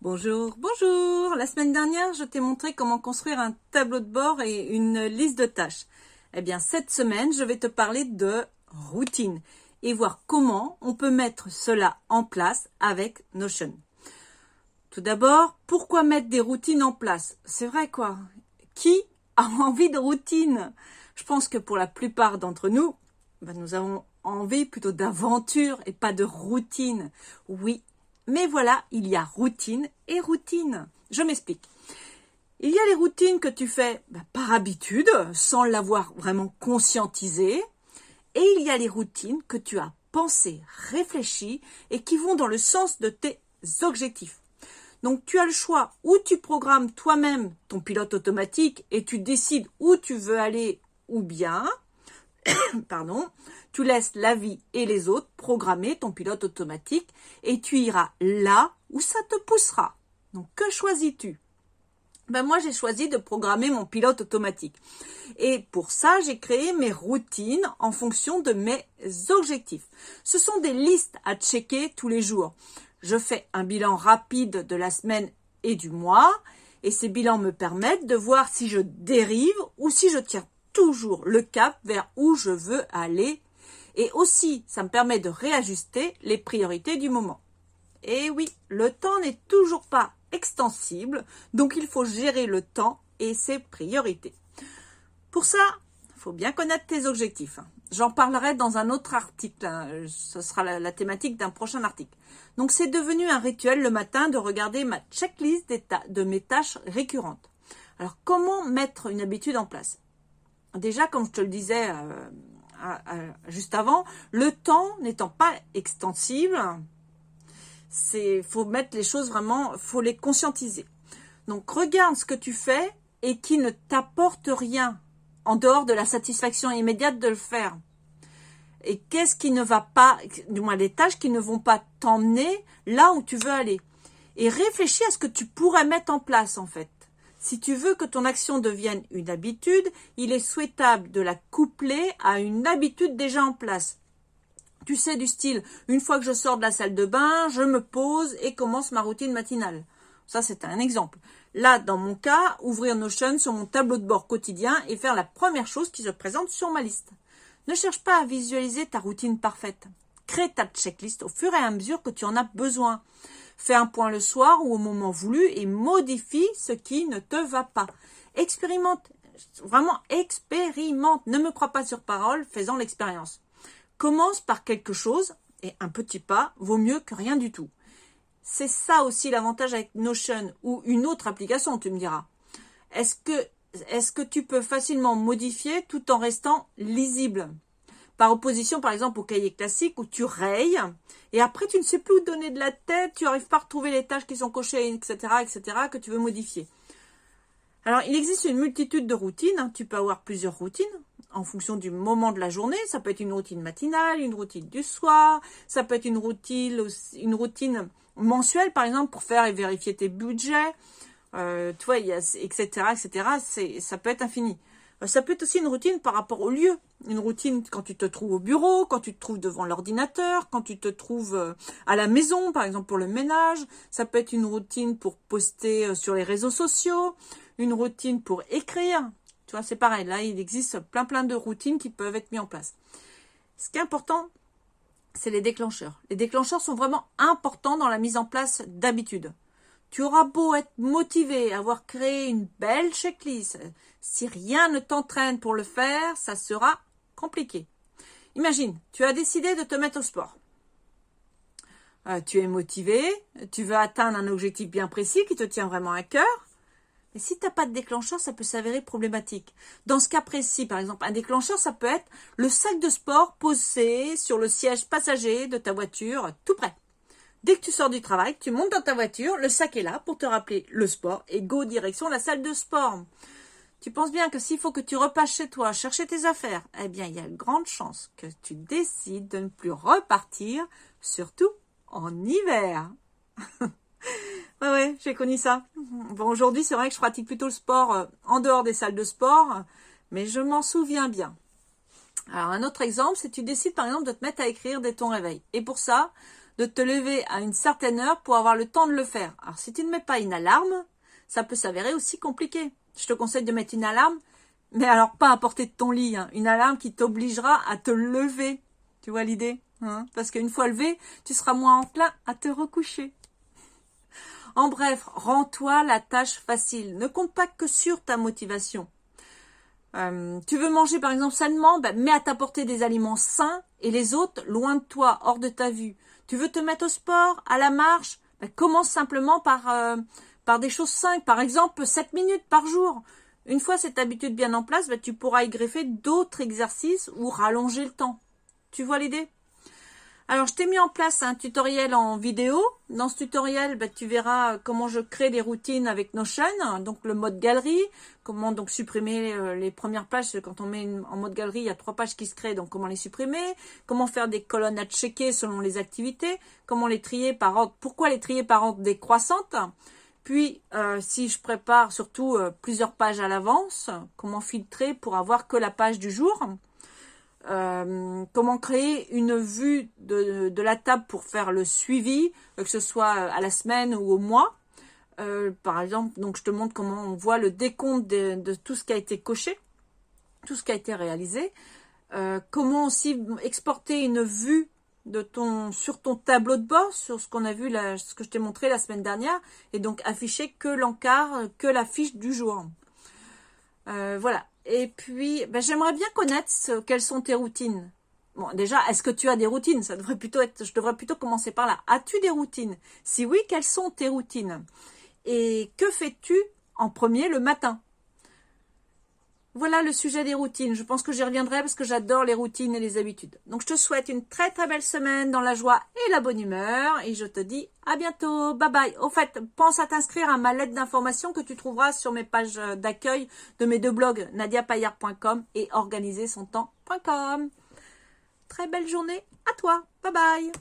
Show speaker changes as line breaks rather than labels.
Bonjour, bonjour. La semaine dernière, je t'ai montré comment construire un tableau de bord et une liste de tâches. Eh bien, cette semaine, je vais te parler de routine et voir comment on peut mettre cela en place avec Notion. Tout d'abord, pourquoi mettre des routines en place? C'est vrai quoi Qui a envie de routine? Je pense que pour la plupart d'entre nous, ben, nous avons envie plutôt d'aventure et pas de routine. Oui, mais voilà, il y a routine et routine. Je m'explique. Il y a les routines que tu fais bah, par habitude, sans l'avoir vraiment conscientisé. Et il y a les routines que tu as pensées, réfléchies et qui vont dans le sens de tes objectifs. Donc tu as le choix où tu programmes toi-même ton pilote automatique et tu décides où tu veux aller ou bien pardon, tu laisses la vie et les autres programmer ton pilote automatique et tu iras là où ça te poussera. Donc que choisis-tu? Ben moi j'ai choisi de programmer mon pilote automatique. Et pour ça, j'ai créé mes routines en fonction de mes objectifs. Ce sont des listes à checker tous les jours. Je fais un bilan rapide de la semaine et du mois et ces bilans me permettent de voir si je dérive ou si je tiens toujours le cap vers où je veux aller. Et aussi, ça me permet de réajuster les priorités du moment. Et oui, le temps n'est toujours pas extensible, donc il faut gérer le temps et ses priorités. Pour ça, il faut bien connaître tes objectifs. J'en parlerai dans un autre article. Hein. Ce sera la, thématique d'un prochain article. Donc c'est devenu un rituel le matin de regarder ma checklist de mes tâches récurrentes. Alors comment mettre une habitude en place? Déjà, comme je te le disais euh, juste avant, le temps n'étant pas extensible, c'est faut mettre les choses vraiment, faut les conscientiser. Donc regarde ce que tu fais et qui ne t'apporte rien en dehors de la satisfaction immédiate de le faire. Et qu'est-ce qui ne va pas, du moins les tâches qui ne vont pas t'emmener là où tu veux aller. Et réfléchis à ce que tu pourrais mettre en place en fait. Si tu veux que ton action devienne une habitude, il est souhaitable de la coupler à une habitude déjà en place. Tu sais du style, une fois que je sors de la salle de bain, je me pose et commence ma routine matinale. Ça, c'est un exemple. Là, dans mon cas, ouvrir Notion sur mon tableau de bord quotidien et faire la première chose qui se présente sur ma liste. Ne cherche pas à visualiser ta routine parfaite. Crée ta checklist au fur et à mesure que tu en as besoin. Fais un point le soir ou au moment voulu et modifie ce qui ne te va pas. Expérimente, vraiment expérimente. Ne me crois pas sur parole, faisant l'expérience. Commence par quelque chose et un petit pas vaut mieux que rien du tout. C'est ça aussi l'avantage avec Notion ou une autre application, tu me diras. Est-ce que, est-ce que tu peux facilement modifier tout en restant lisible? Par opposition, par exemple, au cahier classique où tu rayes et après tu ne sais plus où donner de la tête, tu n'arrives pas à retrouver les tâches qui sont cochées, etc., etc., que tu veux modifier. Alors, il existe une multitude de routines. Hein. Tu peux avoir plusieurs routines en fonction du moment de la journée. Ça peut être une routine matinale, une routine du soir. Ça peut être une routine, une routine mensuelle, par exemple, pour faire et vérifier tes budgets. Euh, etc., etc. Ça peut être infini. Euh, ça peut être aussi une routine par rapport au lieu. Une routine quand tu te trouves au bureau, quand tu te trouves devant l'ordinateur, quand tu te trouves euh, à la maison, par exemple pour le ménage. Ça peut être une routine pour poster euh, sur les réseaux sociaux, une routine pour écrire. Tu vois, c'est pareil. Là, il existe plein plein de routines qui peuvent être mises en place. Ce qui est important, c'est les déclencheurs. Les déclencheurs sont vraiment importants dans la mise en place d'habitudes. Tu auras beau être motivé, avoir créé une belle checklist, si rien ne t'entraîne pour le faire, ça sera compliqué. Imagine, tu as décidé de te mettre au sport. Euh, tu es motivé, tu veux atteindre un objectif bien précis qui te tient vraiment à cœur. Mais si tu n'as pas de déclencheur, ça peut s'avérer problématique. Dans ce cas précis, par exemple, un déclencheur, ça peut être le sac de sport posé sur le siège passager de ta voiture, tout près. Dès que tu sors du travail, tu montes dans ta voiture, le sac est là pour te rappeler le sport et go direction la salle de sport. Tu penses bien que s'il faut que tu repasses chez toi chercher tes affaires, eh bien, il y a une grande chance que tu décides de ne plus repartir, surtout en hiver. ouais, ouais, j'ai connu ça. Bon, aujourd'hui, c'est vrai que je pratique plutôt le sport euh, en dehors des salles de sport, mais je m'en souviens bien. Alors, un autre exemple, c'est que tu décides par exemple de te mettre à écrire dès ton réveil. Et pour ça, de te lever à une certaine heure pour avoir le temps de le faire. Alors si tu ne mets pas une alarme, ça peut s'avérer aussi compliqué. Je te conseille de mettre une alarme, mais alors pas à portée de ton lit, hein. une alarme qui t'obligera à te lever. Tu vois l'idée hein? Parce qu'une fois levé, tu seras moins enclin à te recoucher. En bref, rends-toi la tâche facile. Ne compte pas que sur ta motivation. Euh, tu veux manger par exemple sainement, ben, mets à ta portée des aliments sains et les autres loin de toi, hors de ta vue. Tu veux te mettre au sport, à la marche, ben, commence simplement par, euh, par des choses simples. Par exemple, 7 minutes par jour. Une fois cette habitude bien en place, ben, tu pourras y greffer d'autres exercices ou rallonger le temps. Tu vois l'idée? Alors, je t'ai mis en place un tutoriel en vidéo. Dans ce tutoriel, bah, tu verras comment je crée des routines avec Notion, donc le mode galerie, comment donc supprimer euh, les premières pages. Quand on met en mode galerie, il y a trois pages qui se créent, donc comment les supprimer, comment faire des colonnes à checker selon les activités, comment les trier par ordre, pourquoi les trier par ordre décroissante. Puis, euh, si je prépare surtout euh, plusieurs pages à l'avance, comment filtrer pour avoir que la page du jour. Euh, comment créer une vue de, la table pour faire le suivi, euh, que ce soit à la semaine ou au mois. Euh, par exemple, donc je te montre comment on voit le décompte de, tout ce qui a été coché, tout ce qui a été réalisé. comment aussi exporter une vue sur ton tableau de bord, sur ce qu'on a vu, ce que je t'ai montré la semaine dernière, et donc afficher que l'encart, que la fiche du jour. voilà. Et puis, ben, j'aimerais bien connaître quelles sont tes routines. Bon, déjà, est-ce que tu as des routines? Ça devrait plutôt être, je devrais plutôt commencer par là. As-tu des routines? Si oui, quelles sont tes routines? Et que fais-tu en premier le matin? Voilà le sujet des routines. Je pense que j'y reviendrai parce que j'adore les routines et les habitudes. Donc je te souhaite une très très belle semaine dans la joie et la bonne humeur et je te dis à bientôt. Bye bye. Au fait, pense à t'inscrire à ma lettre d'information que tu trouveras sur mes pages d'accueil de mes deux blogs nadiapayard.com et organisersontemps.com. Très belle journée à toi. Bye bye.